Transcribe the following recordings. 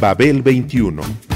Babel 21.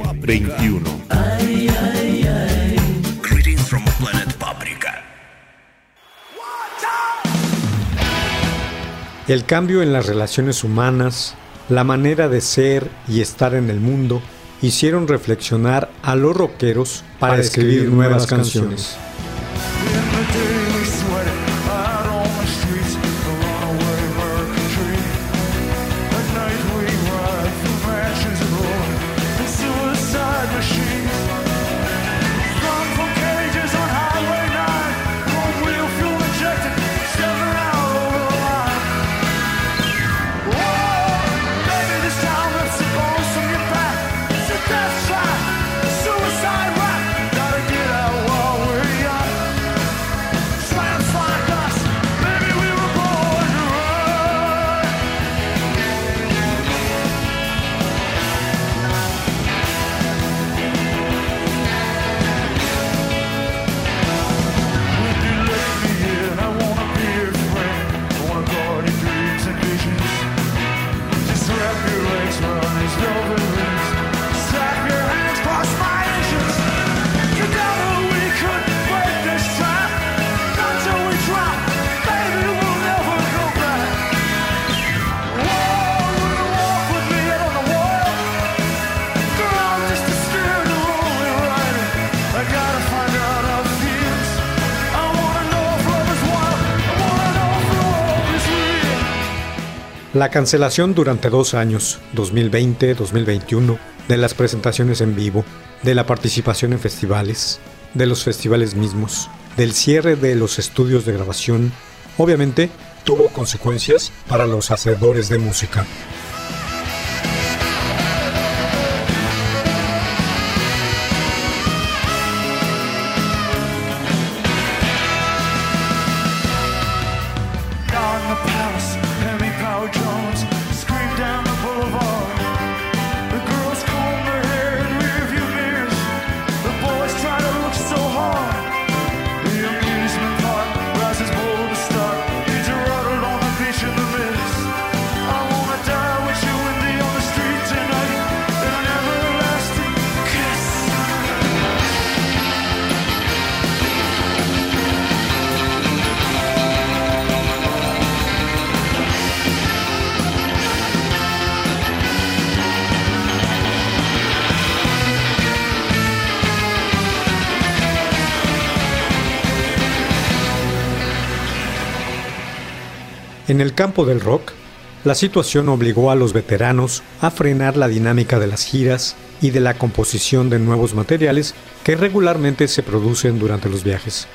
21. Greetings from planet Paprika. El cambio en las relaciones humanas, la manera de ser y estar en el mundo, hicieron reflexionar a los rockeros para, escribir, nuevas canciones. La cancelación durante dos años, 2020-2021, de las presentaciones en vivo, de la participación en festivales, de los festivales mismos, del cierre de los estudios de grabación, obviamente tuvo consecuencias para los hacedores de música. En el campo del rock, la situación obligó a los veteranos a frenar la dinámica de las giras y de la composición de nuevos materiales que regularmente se producen durante los viajes.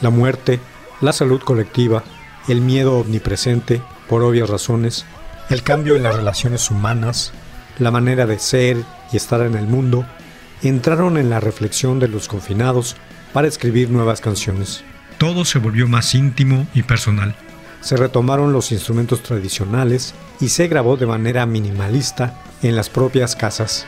La muerte, la salud colectiva, el miedo omnipresente, por obvias razones, el cambio en las relaciones humanas, la manera de ser y estar en el mundo, entraron en la reflexión de los confinados para escribir nuevas canciones. Todo se volvió más íntimo y personal. Se retomaron los instrumentos tradicionales y se grabó de manera minimalista en las propias casas.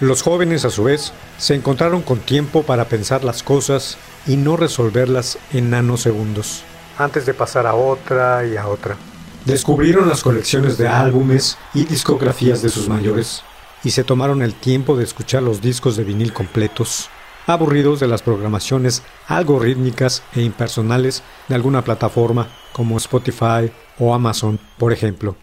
Los jóvenes, a su vez, se encontraron con tiempo para pensar las cosas y no resolverlas en nanosegundos, antes de pasar a otra y a otra. Descubrieron las colecciones de álbumes y discografías de sus mayores, y se tomaron el tiempo de escuchar los discos de vinil completos, aburridos de las programaciones algorítmicas e impersonales de alguna plataforma como Spotify o Amazon, por ejemplo.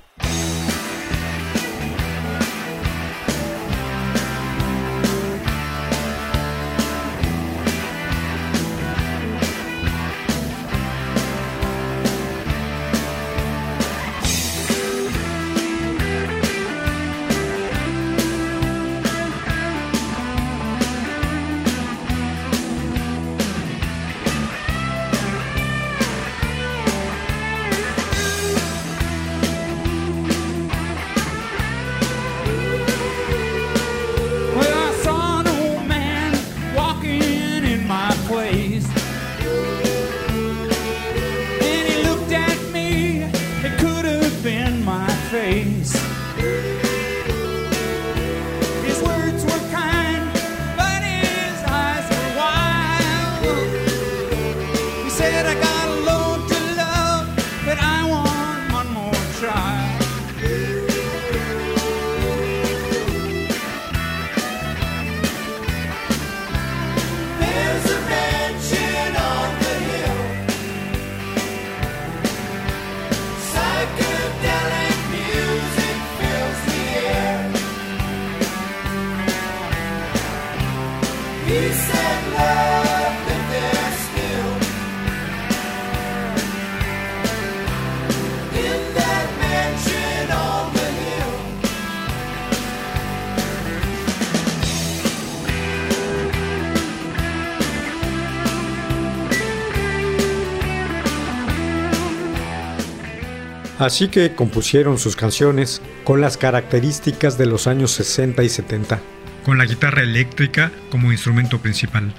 Así que compusieron sus canciones con las características de los años 60 y 70, con la guitarra eléctrica como instrumento principal.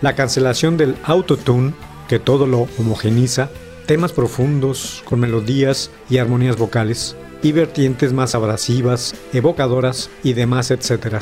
La cancelación del autotune, que todo lo homogeniza, temas profundos con melodías y armonías vocales, y vertientes más abrasivas, evocadoras y demás, etcétera.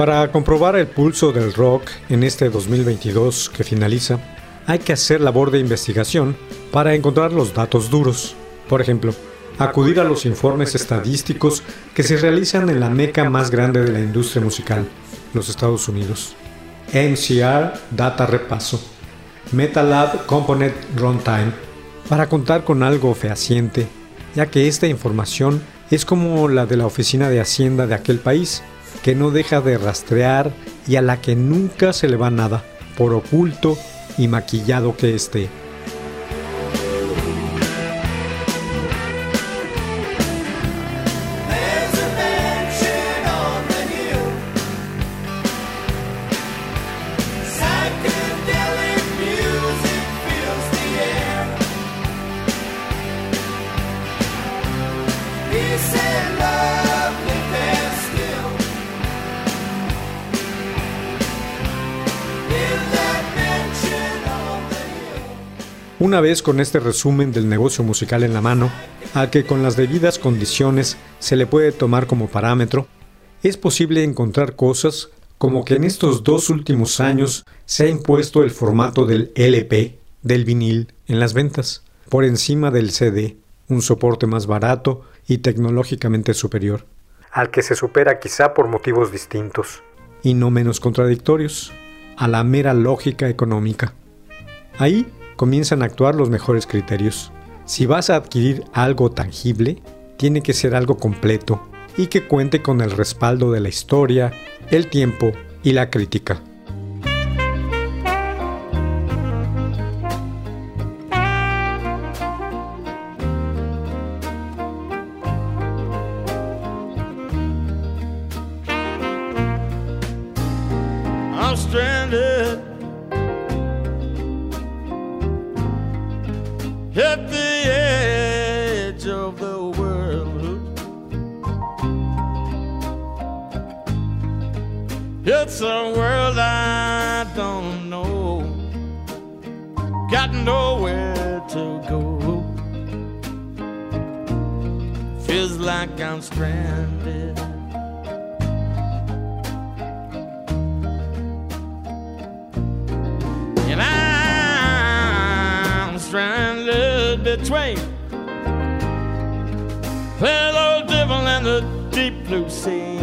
Para comprobar el pulso del rock en este 2022 que finaliza, hay que hacer labor de investigación para encontrar los datos duros. Por ejemplo, acudir a los informes estadísticos que se realizan en la meca más grande de la industria musical, los Estados Unidos. MCR Data Repaso, MetaLab Component Runtime, para contar con algo fehaciente, ya que esta información es como la de la oficina de Hacienda de aquel país, que no deja de rastrear y a la que nunca se le va nada, por oculto y maquillado que esté. Una vez con este resumen del negocio musical en la mano, al que con las debidas condiciones se le puede tomar como parámetro, es posible encontrar cosas como que en estos dos últimos años se ha impuesto el formato del LP, del vinil, en las ventas, por encima del CD, un soporte más barato y tecnológicamente superior, al que se supera quizá por motivos distintos, y no menos contradictorios, a la mera lógica económica. Ahí comienzan a actuar los mejores criterios. Si vas a adquirir algo tangible, tiene que ser algo completo y que cuente con el respaldo de la historia, el tiempo y la crítica. Stranded between that devil and the deep blue sea.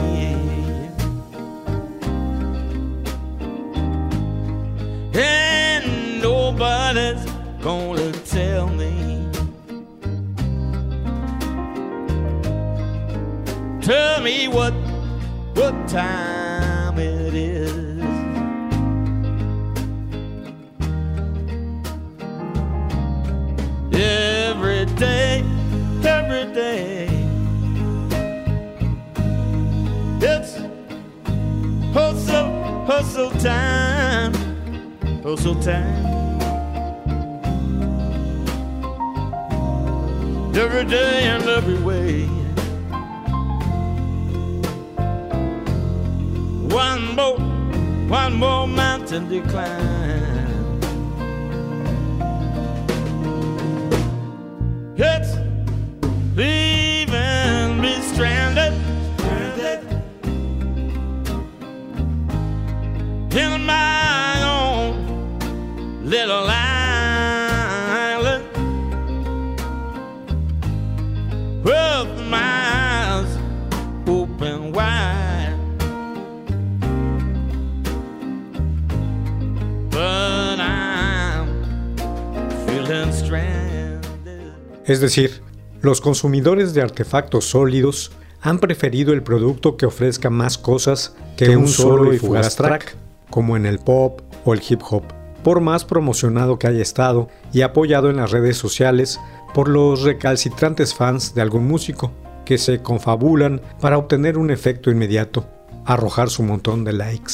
And nobody's gonna tell me. Tell me what what time hustle, time, hustle time. Every day and every way. One more, one more mountain to climb. Es decir, los consumidores de artefactos sólidos han preferido el producto que ofrezca más cosas que un solo y fugaz track, como en el pop o el hip hop, por más promocionado que haya estado y apoyado en las redes sociales por los recalcitrantes fans de algún músico, que se confabulan para obtener un efecto inmediato, arrojar su montón de likes.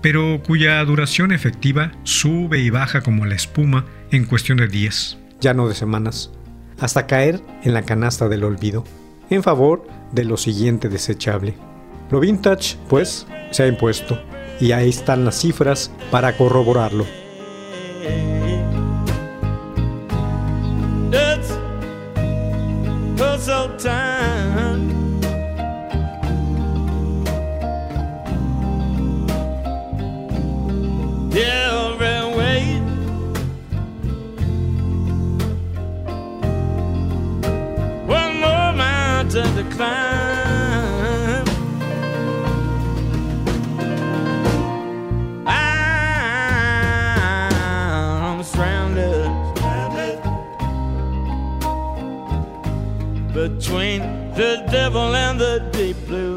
Pero cuya duración efectiva sube y baja como la espuma en cuestión de días, ya no de semanas hasta caer en la canasta del olvido, en favor de lo siguiente desechable. Lo vintage, pues, se ha impuesto, y ahí están las cifras para corroborarlo. Between the devil and the deep blue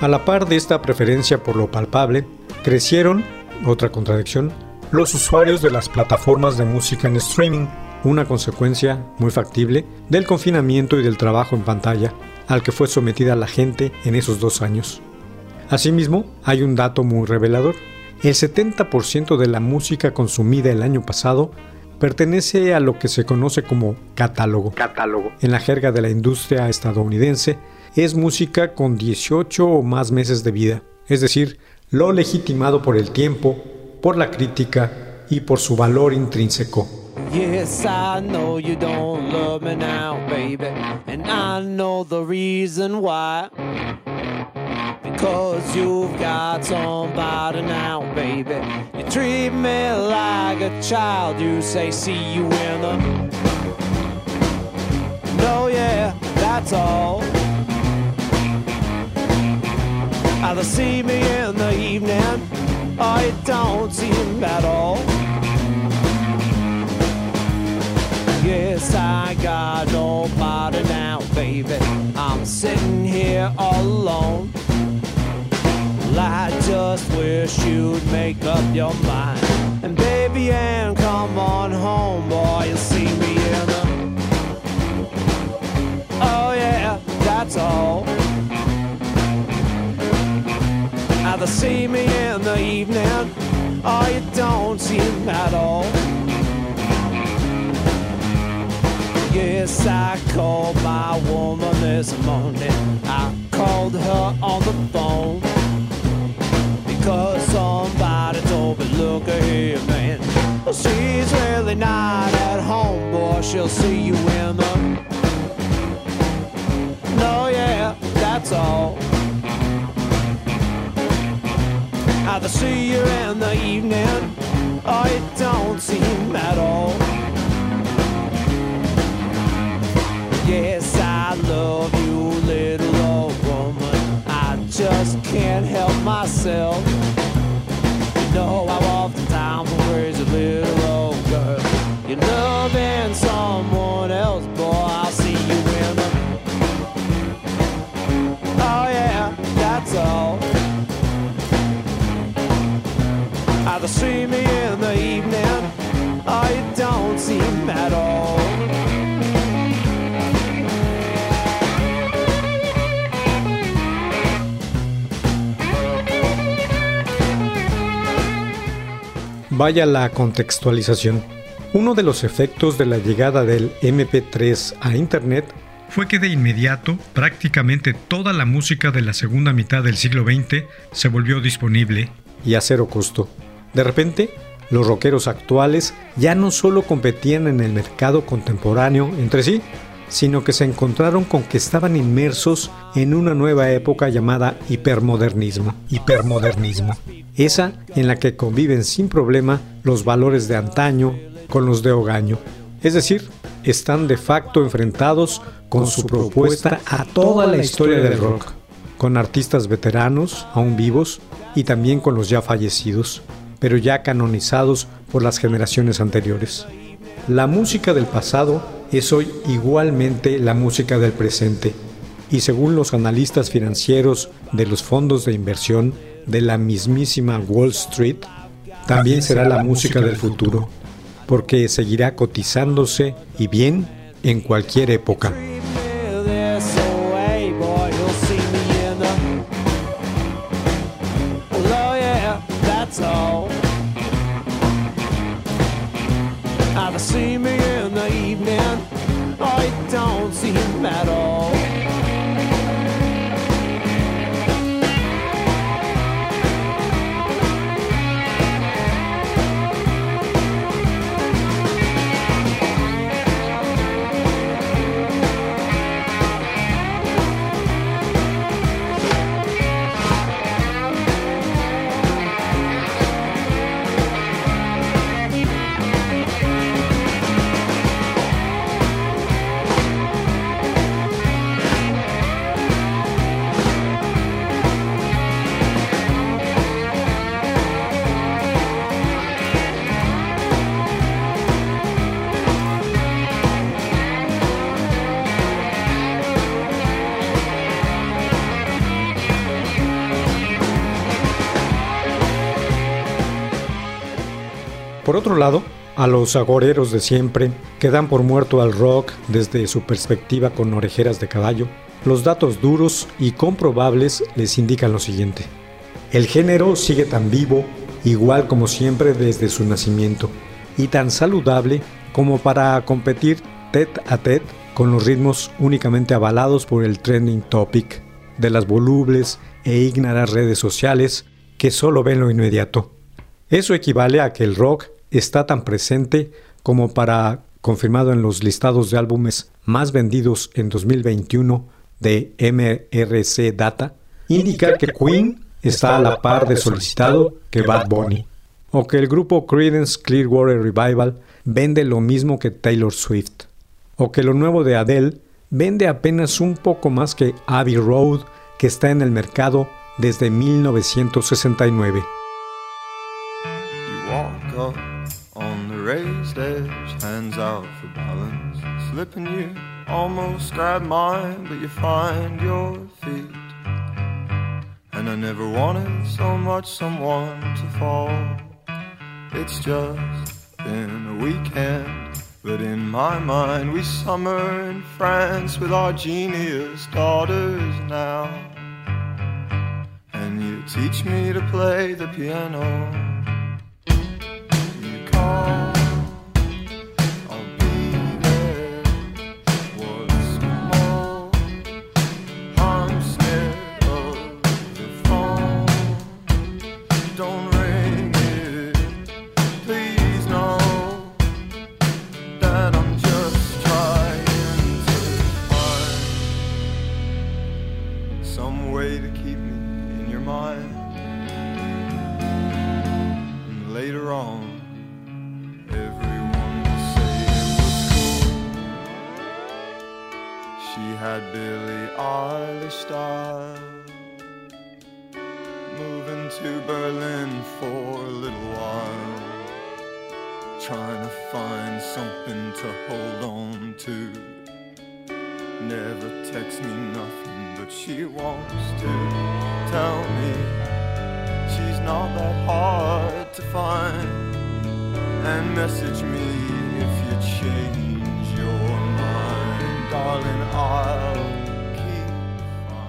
A la par de esta preferencia por lo palpable, crecieron, otra contradicción, los usuarios de las plataformas de música en streaming, una consecuencia muy factible del confinamiento y del trabajo en pantalla al que fue sometida la gente en esos dos años. Asimismo, hay un dato muy revelador. El 70% de la música consumida el año pasado pertenece a lo que se conoce como catálogo. Catálogo. En la jerga de la industria estadounidense, es música con 18 o más meses de vida, es decir, lo legitimado por el tiempo, por la crítica y por su valor intrínseco. Yes, I know you don't love me now, baby. And I know the reason why. Because you've got somebody now, baby. You treat me like a child. You say, see you in the. No, yeah, that's all. Either see me in the evening, you don't see him at all. Yes, I got nobody now, baby. I'm sitting here all alone. I just wish you'd make up your mind. And baby, and come on home, boy, you'll see me in the. Oh, yeah, that's all. See me in the evening, or you don't see him at all. Yes, I called my woman this morning. I called her on the phone because somebody told me, look here, man. She's really not at home, boy. She'll see you in the. Either see you in the evening, you don't see him at all. Yes, I love you, little old woman. I just can't help myself. You know I'm off the town for crazy little old girl. You're loving someone else, boy. I'll see you in the. Oh yeah, that's all. Vaya la contextualización. Uno de los efectos de la llegada del MP3 a Internet fue que de inmediato prácticamente toda la música de la segunda mitad del siglo XX se volvió disponible y a cero costo. De repente, los rockeros actuales ya no solo competían en el mercado contemporáneo entre sí, sino que se encontraron con que estaban inmersos en una nueva época llamada hipermodernismo. Hipermodernismo. Esa en la que conviven sin problema los valores de antaño con los de hogaño. Es decir, están de facto enfrentados con su propuesta a toda la historia del rock, con artistas veteranos, aún vivos, y también con los ya fallecidos, pero ya canonizados por las generaciones anteriores. La música del pasado es hoy igualmente la música del presente, y según los analistas financieros de los fondos de inversión de la mismísima Wall Street, también será la música del futuro, porque seguirá cotizándose y bien en cualquier época. Por otro lado, a los agoreros de siempre, que dan por muerto al rock desde su perspectiva con orejeras de caballo, los datos duros y comprobables les indican lo siguiente. El género sigue tan vivo, igual como siempre desde su nacimiento, y tan saludable como para competir tete a tete con los ritmos únicamente avalados por el trending topic de las volubles e ígnaras redes sociales que solo ven lo inmediato. Eso equivale a que el rock está tan presente como para, confirmado en los listados de álbumes más vendidos en 2021 de MRC Data, indica que Queen está a la par de solicitado que Bad Bunny, o que el grupo Creedence Clearwater Revival vende lo mismo que Taylor Swift, o que lo nuevo de Adele vende apenas un poco más que Abbey Road, que está en el mercado desde 1969. You walk up on the raised edge, hands out for balance. Slipping you almost grab mine, but you find your feet. And I never wanted so much someone to fall. It's just been a weekend, but in my mind we summer in France with our genius daughters now. And you teach me to play the piano.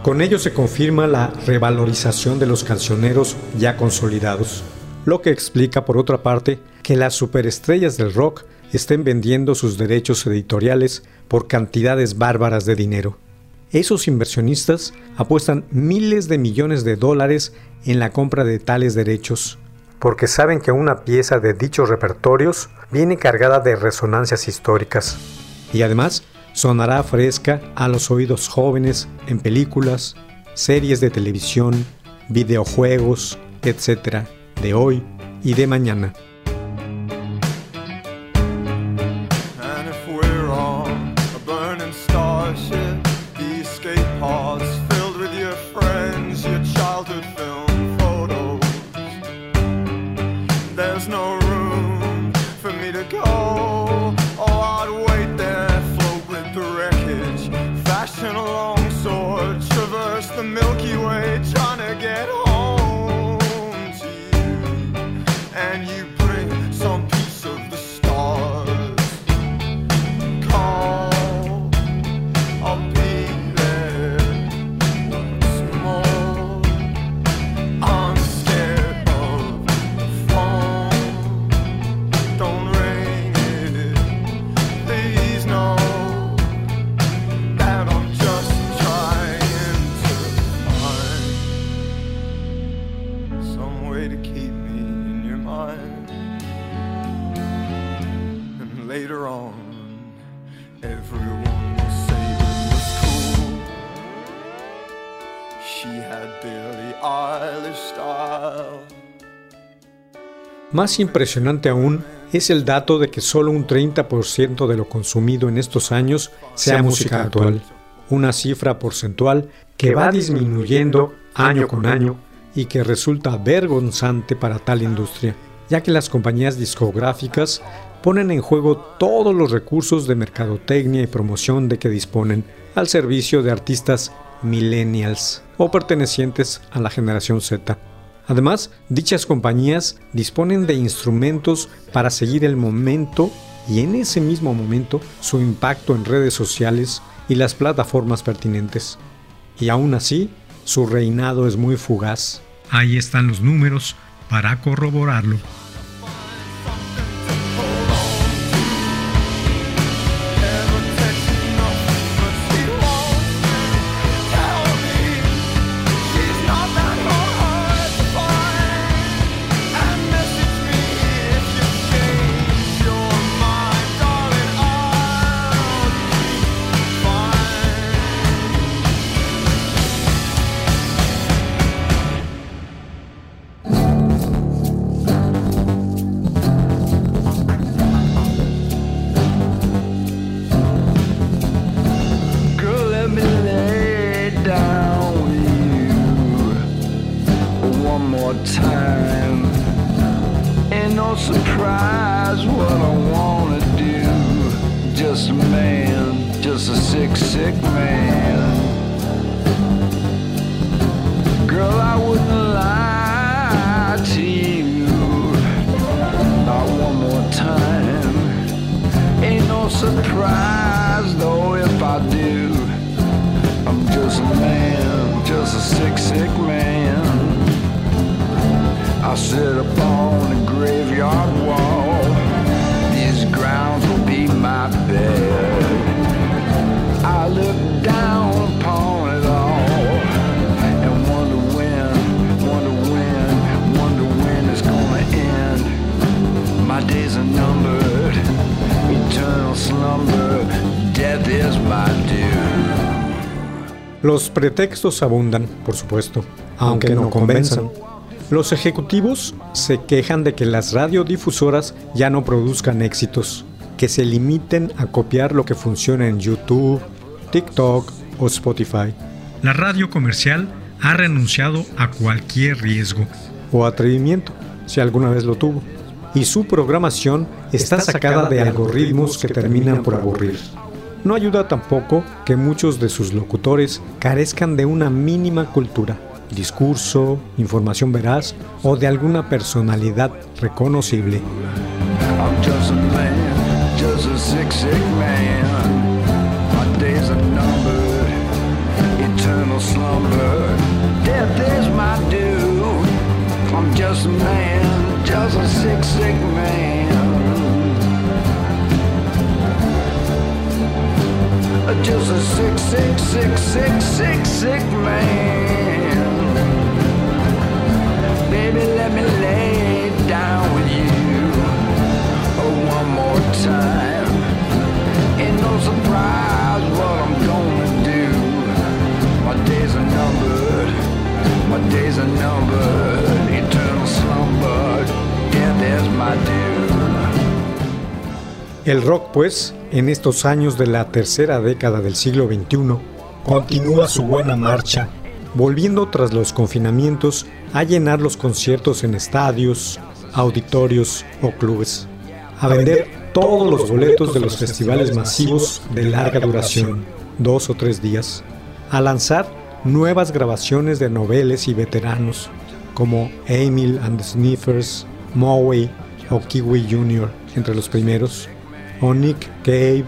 Con ello se confirma la revalorización de los cancioneros ya consolidados, lo que explica por otra parte que las superestrellas del rock estén vendiendo sus derechos editoriales por cantidades bárbaras de dinero. Esos inversionistas apuestan miles de millones de dólares en la compra de tales derechos, porque saben que una pieza de dichos repertorios viene cargada de resonancias históricas y además sonará fresca a los oídos jóvenes en películas, series de televisión, videojuegos, etc., de hoy y de mañana. Más impresionante aún es el dato de que solo un 30% de lo consumido en estos años sea música actual, una cifra porcentual que va disminuyendo año con año y que resulta vergonzante para tal industria, ya que las compañías discográficas ponen en juego todos los recursos de mercadotecnia y promoción de que disponen al servicio de artistas millennials o pertenecientes a la generación Z Además, dichas compañías disponen de instrumentos para seguir el momento y en ese mismo momento su impacto en redes sociales y las plataformas pertinentes. Y aún así, su reinado es muy fugaz. Ahí están los números para corroborarlo. A sick, sick man. I sit upon the graveyard wall. These grounds will be my bed. I look down upon it all and wonder when, wonder when, wonder when it's gonna end. My days are numbered, eternal slumber, death is my due. Los pretextos abundan, por supuesto, aunque no convenzan. Los ejecutivos se quejan de que las radiodifusoras ya no produzcan éxitos, que se limiten a copiar lo que funciona en YouTube, TikTok o Spotify. La radio comercial ha renunciado a cualquier riesgo o atrevimiento, si alguna vez lo tuvo, y su programación está sacada de algoritmos que terminan por aburrir. No ayuda tampoco que muchos de sus locutores carezcan de una mínima cultura, discurso, información veraz o de alguna personalidad reconocible. I'm just a man, just a man. Just a sick, sick sick, sick, sick, sick, man. Baby, let me lay down with you oh, one more time. Ain't no surprise what I'm gonna do. My days are numbered, my days are numbered. Eternal slumber, death is my due. El rock, pues, en estos años de la tercera década del siglo XXI, continúa su buena marcha, volviendo tras los confinamientos a llenar los conciertos en estadios, auditorios o clubes, a vender todos los boletos de los festivales masivos de larga duración, dos o tres días, a lanzar nuevas grabaciones de noveles y veteranos como Emil and the Sniffers, Moway o Kiwi Jr. entre los primeros, o Nick Cave,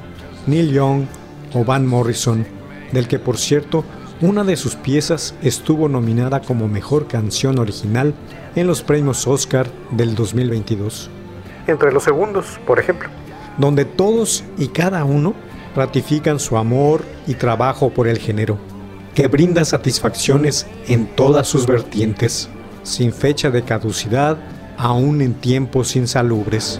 Neil Young o Van Morrison, del que por cierto una de sus piezas estuvo nominada como Mejor Canción Original en los premios Oscar del 2022. Entre los segundos, por ejemplo, donde todos y cada uno ratifican su amor y trabajo por el género, que brinda satisfacciones en todas sus vertientes, sin fecha de caducidad, aún en tiempos insalubres.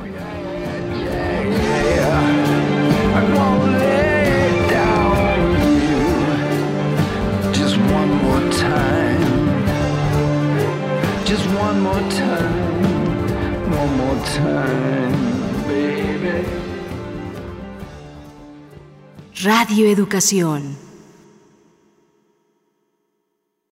Radio Educación.